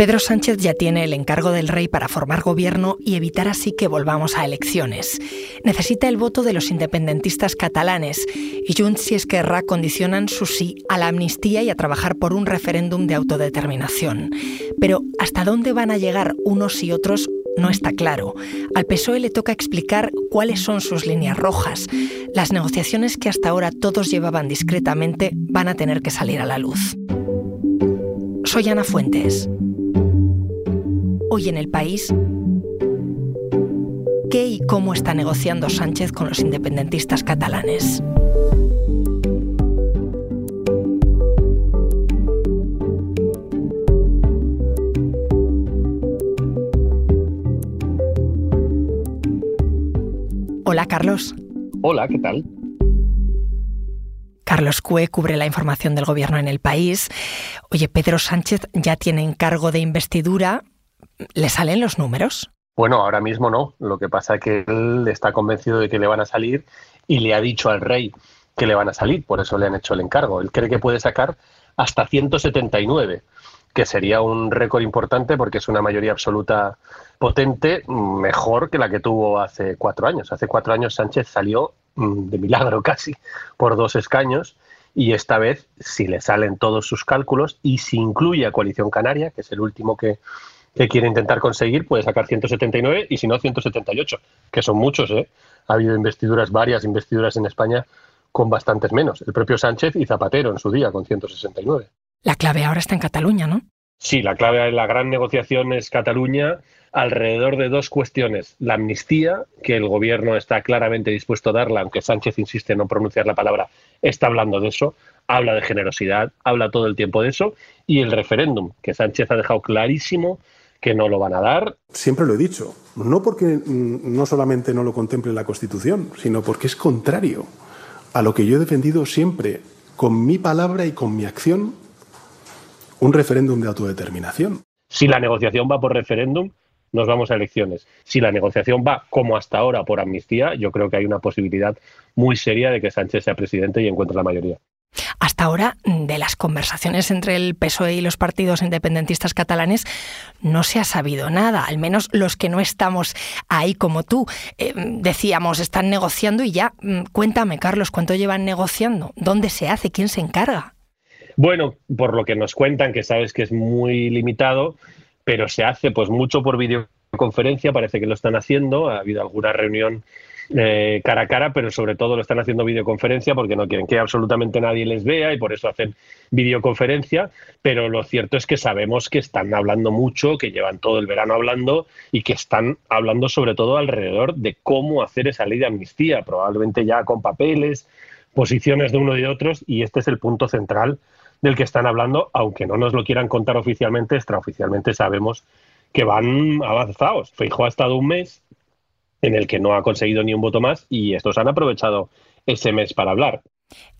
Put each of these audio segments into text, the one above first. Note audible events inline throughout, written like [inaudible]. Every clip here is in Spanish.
Pedro Sánchez ya tiene el encargo del rey para formar gobierno y evitar así que volvamos a elecciones. Necesita el voto de los independentistas catalanes y Junts y Esquerra condicionan su sí a la amnistía y a trabajar por un referéndum de autodeterminación. Pero ¿hasta dónde van a llegar unos y otros? No está claro. Al PSOE le toca explicar cuáles son sus líneas rojas. Las negociaciones que hasta ahora todos llevaban discretamente van a tener que salir a la luz. Soy Ana Fuentes. Hoy en el país, ¿qué y cómo está negociando Sánchez con los independentistas catalanes? Hola Carlos. Hola, ¿qué tal? Carlos Cue cubre la información del gobierno en el país. Oye, Pedro Sánchez ya tiene encargo de investidura. ¿Le salen los números? Bueno, ahora mismo no. Lo que pasa es que él está convencido de que le van a salir y le ha dicho al rey que le van a salir, por eso le han hecho el encargo. Él cree que puede sacar hasta 179, que sería un récord importante porque es una mayoría absoluta potente, mejor que la que tuvo hace cuatro años. Hace cuatro años Sánchez salió Mm, de milagro [laughs] casi, por dos escaños. Y esta vez, si le salen todos sus cálculos y si incluye a Coalición Canaria, que es el último que, quiere intentar conseguir, puede sacar 179 y si no 178, que son muchos. ¿eh? Ha habido investiduras, varias investiduras en España con bastantes menos. El propio Sánchez y Zapatero en su día con 169. La clave ahora está en Cataluña, ¿no? Sí, la clave de la gran negociación es Cataluña alrededor de dos cuestiones. La amnistía, que el gobierno está claramente dispuesto a darla, aunque Sánchez insiste en no pronunciar la palabra, está hablando de eso, habla de generosidad, habla todo el tiempo de eso, y el referéndum, que Sánchez ha dejado clarísimo que no lo van a dar. Siempre lo he dicho, no porque mm, no solamente no lo contemple la Constitución, sino porque es contrario a lo que yo he defendido siempre, con mi palabra y con mi acción, un referéndum de autodeterminación. Si la negociación va por referéndum, nos vamos a elecciones. Si la negociación va como hasta ahora por amnistía, yo creo que hay una posibilidad muy seria de que Sánchez sea presidente y encuentre la mayoría. Hasta ahora, de las conversaciones entre el PSOE y los partidos independentistas catalanes, no se ha sabido nada, al menos los que no estamos ahí como tú. Eh, decíamos, están negociando y ya, mm, cuéntame, Carlos, ¿cuánto llevan negociando? ¿Dónde se hace? ¿Quién se encarga? Bueno, por lo que nos cuentan, que sabes que es muy limitado, pero se hace pues mucho por videoconferencia, parece que lo están haciendo, ha habido alguna reunión eh, cara a cara, pero sobre todo lo están haciendo videoconferencia porque no quieren que absolutamente nadie les vea y por eso hacen videoconferencia, pero lo cierto es que sabemos que están hablando mucho, que llevan todo el verano hablando y que están hablando sobre todo alrededor de cómo hacer esa ley de amnistía, probablemente ya con papeles, posiciones de uno y de otros, y este es el punto central del que están hablando, aunque no nos lo quieran contar oficialmente, extraoficialmente sabemos que van avanzados. Feijóo ha estado un mes en el que no ha conseguido ni un voto más y estos han aprovechado ese mes para hablar.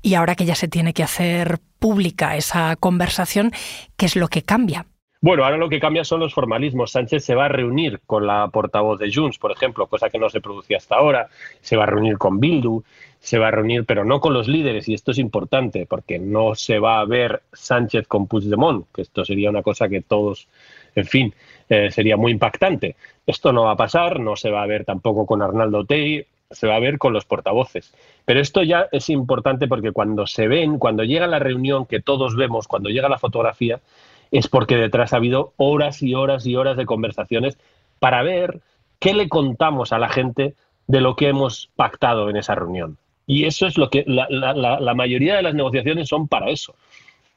Y ahora que ya se tiene que hacer pública esa conversación, ¿qué es lo que cambia? Bueno, ahora lo que cambia son los formalismos. Sánchez se va a reunir con la portavoz de Junts, por ejemplo, cosa que no se producía hasta ahora. Se va a reunir con Bildu, se va a reunir, pero no con los líderes, y esto es importante, porque no se va a ver Sánchez con Puigdemont, que esto sería una cosa que todos, en fin, eh, sería muy impactante. Esto no va a pasar, no se va a ver tampoco con Arnaldo Tei, se va a ver con los portavoces. Pero esto ya es importante porque cuando se ven, cuando llega la reunión que todos vemos, cuando llega la fotografía, es porque detrás ha habido horas y horas y horas de conversaciones para ver qué le contamos a la gente de lo que hemos pactado en esa reunión. Y eso es lo que la, mayoría de las negociaciones son para eso.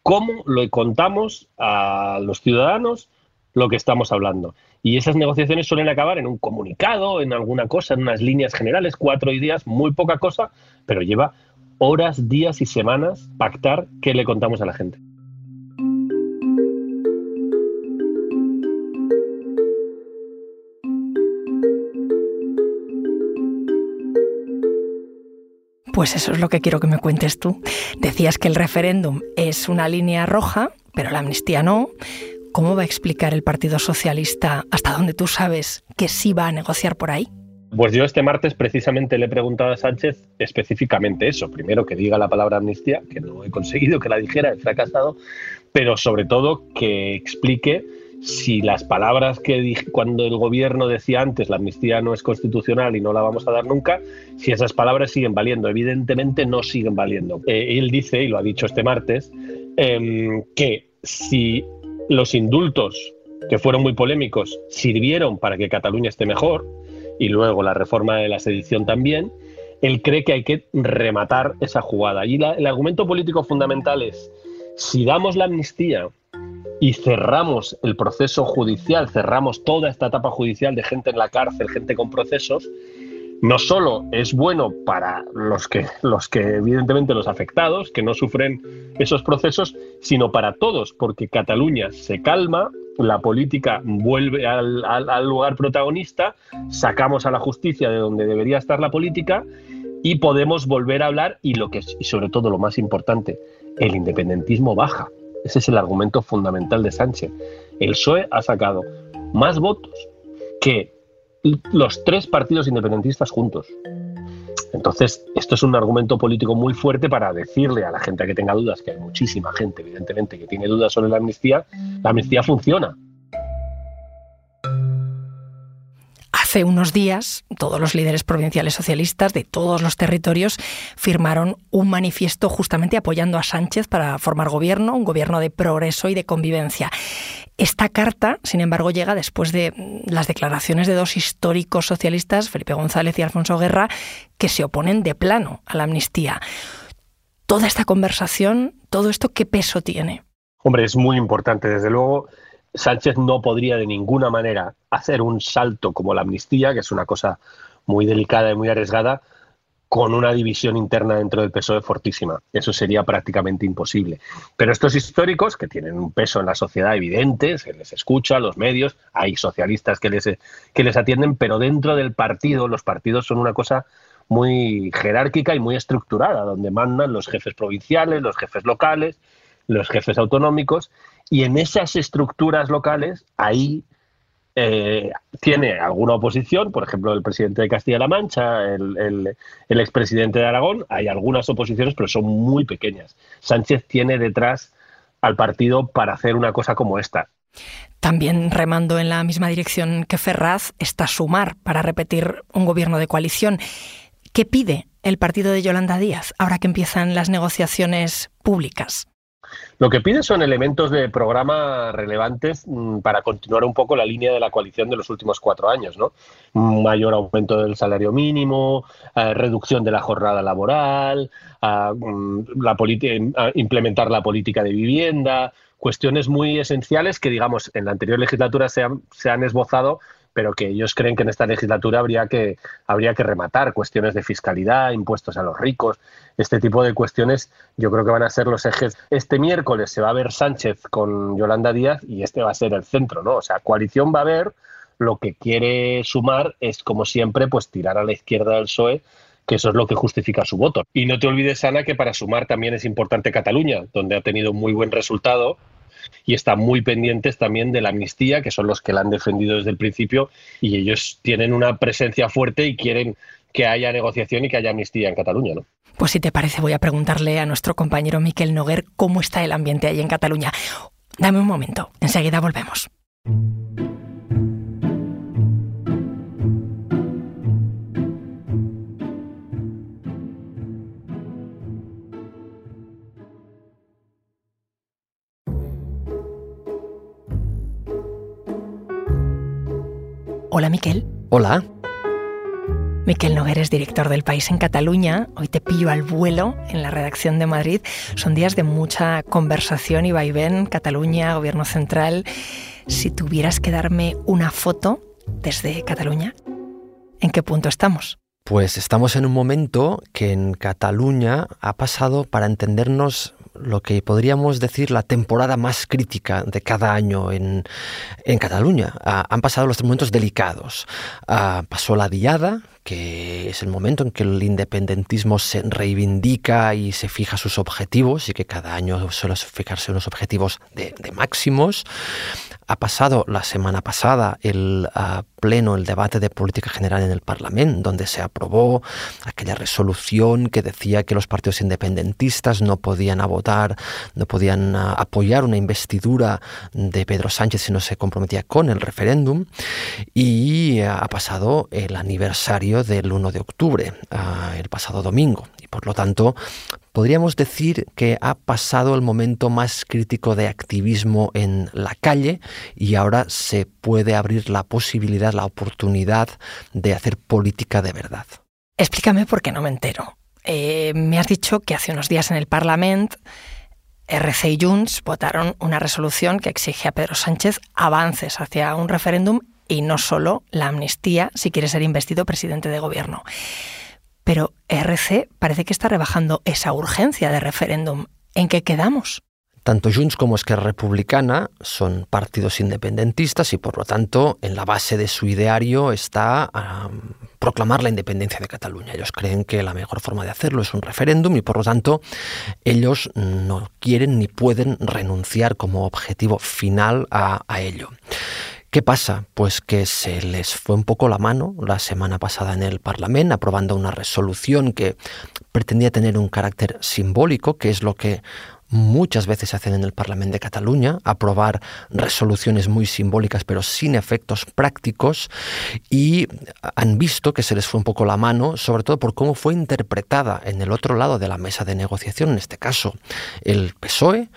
¿Cómo le contamos a los ciudadanos lo que estamos hablando? Y esas negociaciones suelen acabar en un comunicado, en alguna cosa, en unas líneas generales, cuatro días, muy poca cosa, pero lleva horas, días y semanas pactar qué le contamos a la gente. Pues eso es lo que quiero que me cuentes tú. Decías que el referéndum es una línea roja, pero la amnistía no. ¿Cómo va a explicar el Partido Socialista hasta dónde tú sabes que sí va a negociar por ahí? Pues yo este martes precisamente le he preguntado a Sánchez específicamente eso. Primero que diga la palabra amnistía, que no he conseguido que la dijera, he fracasado, pero sobre todo que explique si las palabras que cuando el gobierno decía antes la amnistía no es constitucional y no la vamos a dar nunca, si esas palabras siguen valiendo. Evidentemente no siguen valiendo. Eh, él dice, y lo ha dicho este martes, em, que si los indultos, que fueron muy polémicos, sirvieron para que Cataluña esté mejor, y luego la reforma de la sedición también, él cree que hay que rematar esa jugada. Y el argumento político fundamental es, si damos la amnistía y cerramos el proceso judicial, cerramos toda esta etapa judicial de gente en la cárcel, gente con procesos, no solo es bueno para los que, los que evidentemente los afectados, que no sufren esos procesos, sino para todos, porque Cataluña se calma, la política vuelve al, lugar protagonista, sacamos a la justicia de donde debería estar la política y podemos volver a hablar y lo que y sobre todo lo más importante, el independentismo baja. Ese es el argumento fundamental de Sánchez. El PSOE ha sacado más votos que los tres partidos independentistas juntos. Entonces, esto es un argumento político muy fuerte para decirle a la gente que tenga dudas, que hay muchísima gente, evidentemente, que tiene dudas sobre la amnistía, la amnistía funciona. Hace unos días, todos los líderes provinciales socialistas de todos los territorios firmaron un manifiesto justamente apoyando a Sánchez para formar gobierno, un gobierno de progreso y de convivencia. Esta carta, sin embargo, llega después de las declaraciones de dos históricos socialistas, Felipe González y Alfonso Guerra, que se oponen de plano a la amnistía. Toda esta conversación, todo esto, ¿qué peso tiene? Hombre, es muy importante, desde luego Sánchez no podría de ninguna manera hacer un salto como la amnistía, que es una cosa muy delicada y muy arriesgada, con una división interna dentro del PSOE fortísima. Eso sería prácticamente imposible. Pero estos históricos, que tienen un peso en la sociedad evidente, se les escucha, los medios, hay socialistas que les, que les atienden, pero dentro del partido, los partidos son una cosa muy jerárquica y muy estructurada, donde mandan los jefes provinciales, los jefes locales, los jefes autonómicos, y en esas estructuras locales, ahí eh, tiene alguna oposición, por ejemplo, el presidente de Castilla-La Mancha, el, el, expresidente de Aragón, hay algunas oposiciones, pero son muy pequeñas. Sánchez tiene detrás al partido para hacer una cosa como esta. También remando en la misma dirección que Ferraz está Sumar para repetir un gobierno de coalición. ¿Qué pide el partido de Yolanda Díaz ahora que empiezan las negociaciones públicas? Lo que pide son elementos de programa relevantes mm, para continuar un poco la línea de la coalición de los últimos cuatro años, ¿no? mayor aumento del salario mínimo, eh, reducción de la jornada laboral, mm, la implementar la política de vivienda, cuestiones muy esenciales que, digamos, en la anterior legislatura se han esbozado, pero que ellos creen que en esta legislatura habría que, habría que rematar cuestiones de fiscalidad, impuestos a los ricos, este tipo de cuestiones yo creo que van a ser los ejes. Este miércoles se va a ver Sánchez con Yolanda Díaz y este va a ser el centro, ¿no? O sea, coalición va a haber, lo que quiere sumar es, como siempre, pues tirar a la izquierda del PSOE que eso es lo que justifica su voto. Y no te olvides, Ana, que para sumar también es importante Cataluña, donde ha tenido muy buen resultado y están muy pendientes también de la amnistía, que son los que la han defendido desde el principio y ellos tienen una presencia fuerte y quieren que haya negociación y que haya amnistía en Cataluña, ¿no? Pues si te parece voy a preguntarle a nuestro compañero Miquel Noguer cómo está el ambiente ahí en Cataluña. Dame un momento, enseguida volvemos. Hola, Miquel. Hola. Miquel Noguer es director del País en Cataluña. Hoy te pillo al vuelo en la redacción de Madrid. Son días de mucha conversación y vaivén. Cataluña, Gobierno Central. Si tuvieras que darme una foto desde Cataluña, ¿en qué punto estamos? Pues estamos en un momento que en Cataluña ha pasado, para entendernos, lo que podríamos decir la temporada más crítica de cada año en, Cataluña. Ah, han pasado los momentos delicados. Ah, pasó la diada, que es el momento en que el independentismo se reivindica y se fija sus objetivos y que cada año suele fijarse unos objetivos de, máximos. Ha pasado la semana pasada el ah, pleno, el debate de política general en el Parlamento, donde se aprobó aquella resolución que decía que los partidos independentistas no podían votar, no podían ah, apoyar una investidura de Pedro Sánchez si no se comprometía con el referéndum. Y ah, ha pasado el aniversario del 1 de octubre, el pasado domingo. Y por lo tanto, podríamos decir que ha pasado el momento más crítico de activismo en la calle y ahora se puede abrir la posibilidad, la oportunidad de hacer política de verdad. Explícame por qué no me entero. Eh, me has dicho que hace unos días en el Parlamento RC y Junts votaron una resolución que exige a Pedro Sánchez avances hacia un referéndum y no solo la amnistía si quiere ser investido presidente de gobierno. Pero RC parece que está rebajando esa urgencia de referéndum. ¿En qué quedamos? Tanto Junts como Esquerra Republicana son partidos independentistas y por lo tanto en la base de su ideario está proclamar la independencia de Cataluña. Ellos creen que la mejor forma de hacerlo es un referéndum y por lo tanto ellos no quieren ni pueden renunciar como objetivo final a ello. ¿Qué pasa? Pues que se les fue un poco la mano la semana pasada en el Parlamento, aprobando una resolución que pretendía tener un carácter simbólico, que es lo que muchas veces se hacen en el Parlamento de Cataluña, aprobar resoluciones muy simbólicas pero sin efectos prácticos y han visto que se les fue un poco la mano, sobre todo por cómo fue interpretada en el otro lado de la mesa de negociación, en este caso el PSOE,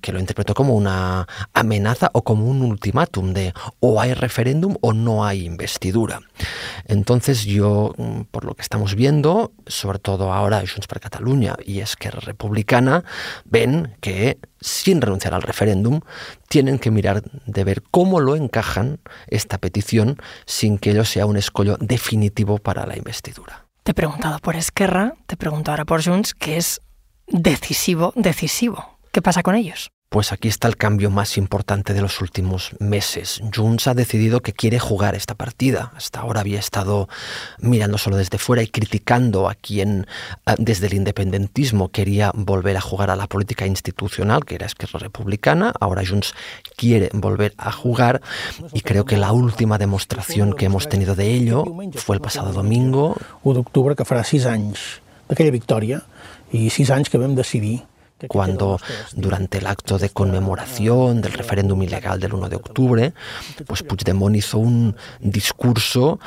que lo interpretó como una amenaza o como un ultimátum de o hay referéndum o no hay investidura. Entonces yo, mm, por lo que estamos viendo, sobre todo ahora Junts per Cataluña y Esquerra Republicana, ven que sin renunciar al referéndum, tienen que mirar de ver cómo lo encajan esta petición sin que ello sea un escollo definitivo para la investidura. Te he preguntado por Esquerra, te pregunto ahora por Junts, que es decisivo, decisivo. ¿Qué pasa con ellos? Pues aquí está el cambio más importante de los últimos meses. Junts ha decidido que quiere jugar esta partida. Hasta ahora había estado mirando solo desde fuera y criticando a quien eh, desde el independentismo quería volver a jugar a la política institucional, que era Esquerra Republicana. Ahora Junts quiere volver a jugar y creo que la última demostración que hemos tenido de ello fue el pasado domingo. 1 d'octubre, que farà sis anys d'aquella victòria i sis anys que vam decidir cuando durante el acto de conmemoración del referéndum ilegal del 1 de octubre, pues Puigdemont hizo un discurso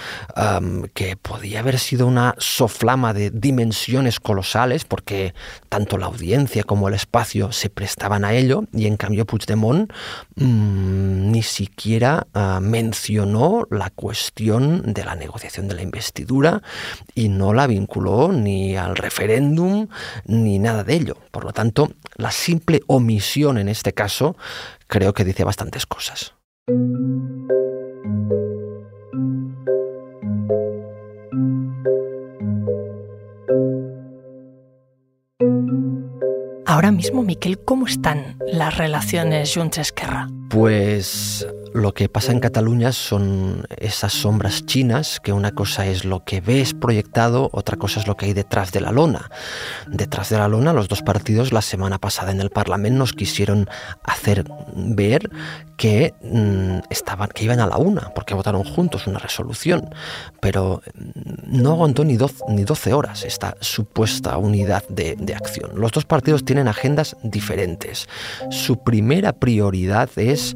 que podía haber sido una soflama de dimensiones colosales, porque tanto la audiencia como el espacio se prestaban a ello, y en cambio Puigdemont mm, ni siquiera ah, mencionó la cuestión de la negociación de la investidura y no la vinculó ni al referéndum ni nada de ello. Por lo tanto, la simple omisión en este caso creo que dice bastantes cosas. Ahora mismo, Miquel, ¿cómo están las relaciones Junts-Esquerra? Pues lo que pasa en Cataluña son esas sombras chinas, que una cosa es lo que ves proyectado, otra cosa es lo que hay detrás de la lona. Detrás de la lona, los dos partidos la semana pasada en el Parlamento nos quisieron hacer ver que mm, estaban, que iban a la una, porque votaron juntos una resolución, pero mm, no aguantó ni 12, ni 12 horas esta supuesta unidad de, de acción. Los dos partidos tienen agendas diferentes. Su primera prioridad es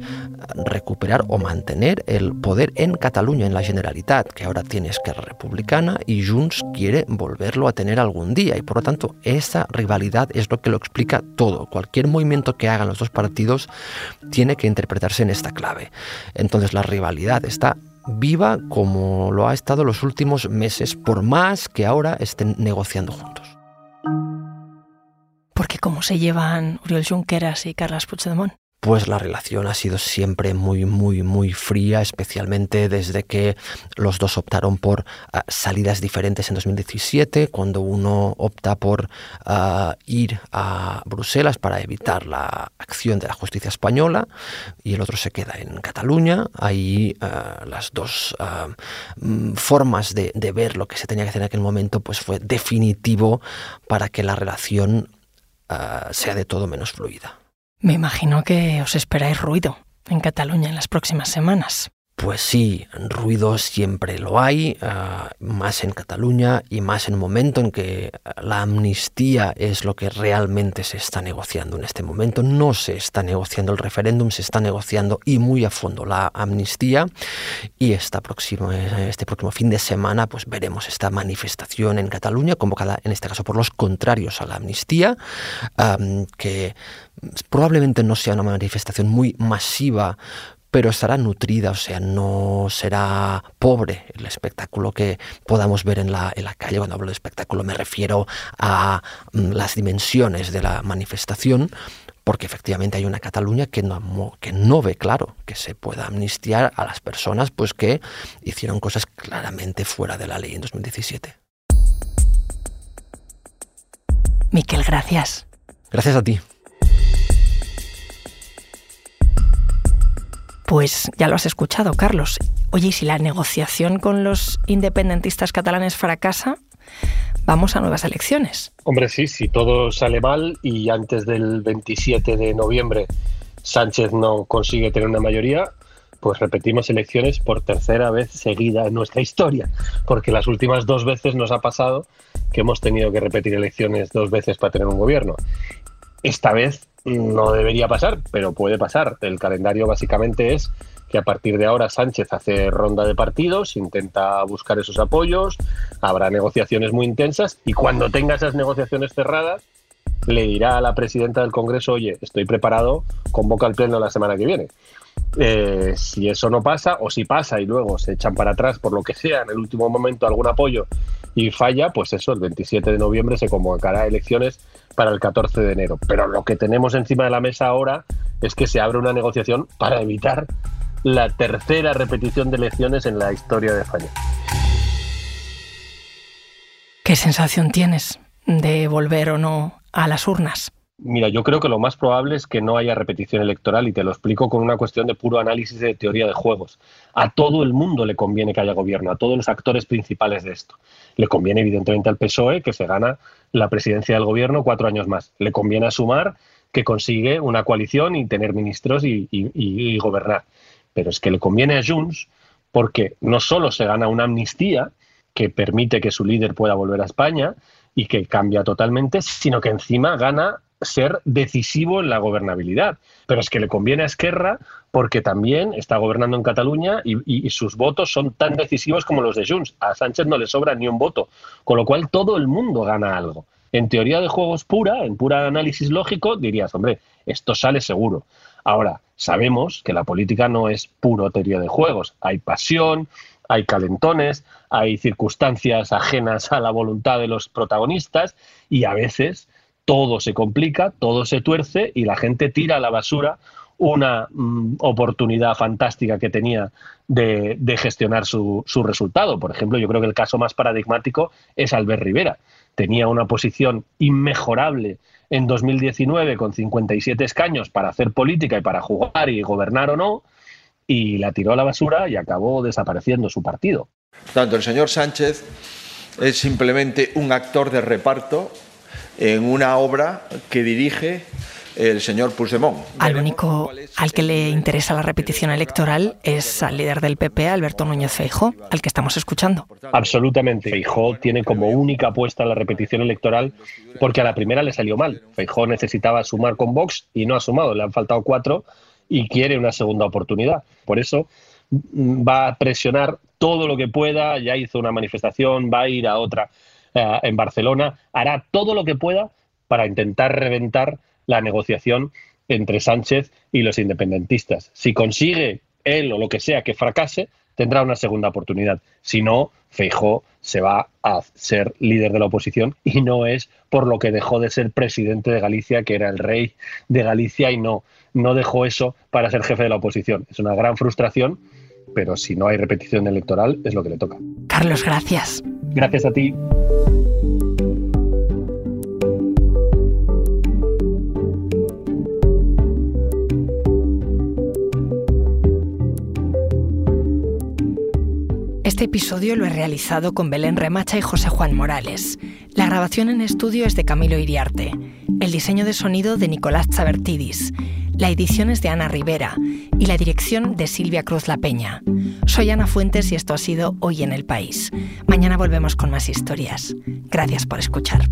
recuperar o mantener el poder en Cataluña, en la Generalitat, que ahora tiene Esquerra Republicana y Junts quiere volverlo a tener algún día. Y por lo tanto, esa rivalidad es lo que lo explica todo. Cualquier movimiento que hagan los dos partidos tiene que interpretarse en esta clave. Entonces la rivalidad está viva como lo ha estado los últimos meses, por más que ahora estén negociando juntos. Porque cómo se llevan Uriel Junqueras y Carles Puigdemont? Pues la relación ha sido siempre muy, muy, muy fría, especialmente desde que los dos optaron por ah, salidas diferentes en 2017, cuando uno opta por ah, ir a Bruselas para evitar la acción de la justicia española y el otro se queda en Cataluña. Ahí ah, las dos mm, formas de, de ver lo que se tenía que hacer en aquel momento pues fue definitivo para que la relación sea de todo menos fluida. Me imagino que os esperáis ruido en Cataluña en las próximas semanas. Pues sí, ruido siempre lo hay, ah, más en Cataluña y más en un momento en que la amnistía es lo que realmente se está negociando en este momento. No se está negociando el referéndum, se está negociando y muy a fondo la amnistía. Y este próximo fin de semana pues veremos esta manifestación en Cataluña, convocada en este caso por los contrarios a la amnistía, que probablemente no sea una manifestación muy masiva pero estará nutrida, o sea, no será pobre el espectáculo que podamos ver en la, en la calle. Cuando hablo de espectáculo me refiero a mm, las dimensiones de la manifestación, porque efectivamente hay una Cataluña que no, que no ve claro que se pueda amnistiar a las personas pues, que hicieron cosas claramente fuera de la ley en 2017. Miquel, gracias. Gracias a ti. Pues ya lo has escuchado, Carlos. Oye, y si la negociación con los independentistas catalanes fracasa, vamos a nuevas elecciones. Hombre, sí, si todo sale mal y antes del 27 de noviembre Sánchez no consigue tener una mayoría, pues repetimos elecciones por tercera vez seguida en nuestra historia, porque las últimas dos veces nos ha pasado que hemos tenido que repetir elecciones dos veces para tener un gobierno. Esta vez no debería pasar, pero puede pasar. El calendario básicamente es que a partir de ahora Sánchez hace ronda de partidos, intenta buscar esos apoyos, habrá negociaciones muy intensas y cuando tenga esas negociaciones cerradas, le dirá a la presidenta del Congreso, oye, estoy preparado, convoca el pleno la semana que viene. Eh, si eso no pasa, o si pasa y luego se echan para atrás por lo que sea, en el último momento algún apoyo y falla, pues eso, el 27 de noviembre se convocará elecciones para el 14 de enero. Pero lo que tenemos encima de la mesa ahora es que se abre una negociación para evitar la tercera repetición de elecciones en la historia de España. ¿Qué sensación tienes de volver o no a las urnas? Mira, yo creo que lo más probable es que no haya repetición electoral y te lo explico con una cuestión de puro análisis de teoría de juegos. A todo el mundo le conviene que haya gobierno, a todos los actores principales de esto. Le conviene evidentemente al PSOE que se gana la presidencia del gobierno cuatro años más. Le conviene a Sumar que consigue una coalición y tener ministros y, gobernar. Pero es que le conviene a Junts porque no solo se gana una amnistía que permite que su líder pueda volver a España y que cambia totalmente, sino que encima gana ser decisivo en la gobernabilidad. Pero es que le conviene a Esquerra porque también está gobernando en Cataluña y, sus votos son tan decisivos como los de Junts. A Sánchez no le sobra ni un voto, con lo cual todo el mundo gana algo. En teoría de juegos pura, en pura análisis lógico, dirías, hombre, esto sale seguro. Ahora, sabemos que la política no es puro teoría de juegos. Hay pasión, hay calentones, hay circunstancias ajenas a la voluntad de los protagonistas y a veces todo se complica, todo se tuerce y la gente tira a la basura una mm, oportunidad fantástica que tenía de, gestionar su, resultado. Por ejemplo, yo creo que el caso más paradigmático es Albert Rivera. Tenía una posición inmejorable en 2019 con 57 escaños para hacer política y para jugar y gobernar o no, y la tiró a la basura y acabó desapareciendo su partido. Tanto el señor Sánchez es simplemente un actor de reparto en una obra que dirige el señor Puigdemont. Al único al que le interesa la repetición electoral es al líder del PP, Alberto Núñez Feijó, al que estamos escuchando. Absolutamente. Feijó tiene como única apuesta la repetición electoral porque a la primera le salió mal. Feijó necesitaba sumar con Vox y no ha sumado, le han faltado cuatro y quiere una segunda oportunidad. Por eso mm, va a presionar todo lo que pueda, ya hizo una manifestación, va a ir a otra eh, en Barcelona, hará todo lo que pueda para intentar reventar la negociación entre Sánchez y los independentistas. Si consigue él o lo que sea que fracase, tendrá una segunda oportunidad. Si no, Feijó se va a ser líder de la oposición y no es por lo que dejó de ser presidente de Galicia, que era el rey de Galicia y no, no dejó eso para ser jefe de la oposición. Es una gran frustración, pero si no hay repetición electoral es lo que le toca. Carlos, gracias. Gracias a ti. Este episodio lo he realizado con Belén Remacha y José Juan Morales. La grabación en estudio es de Camilo Iriarte. El diseño de sonido de Nicolás Chabertidis. La edición es de Ana Rivera y la dirección de Silvia Cruz La Peña. Soy Ana Fuentes y esto ha sido Hoy en el País. Mañana volvemos con más historias. Gracias por escuchar.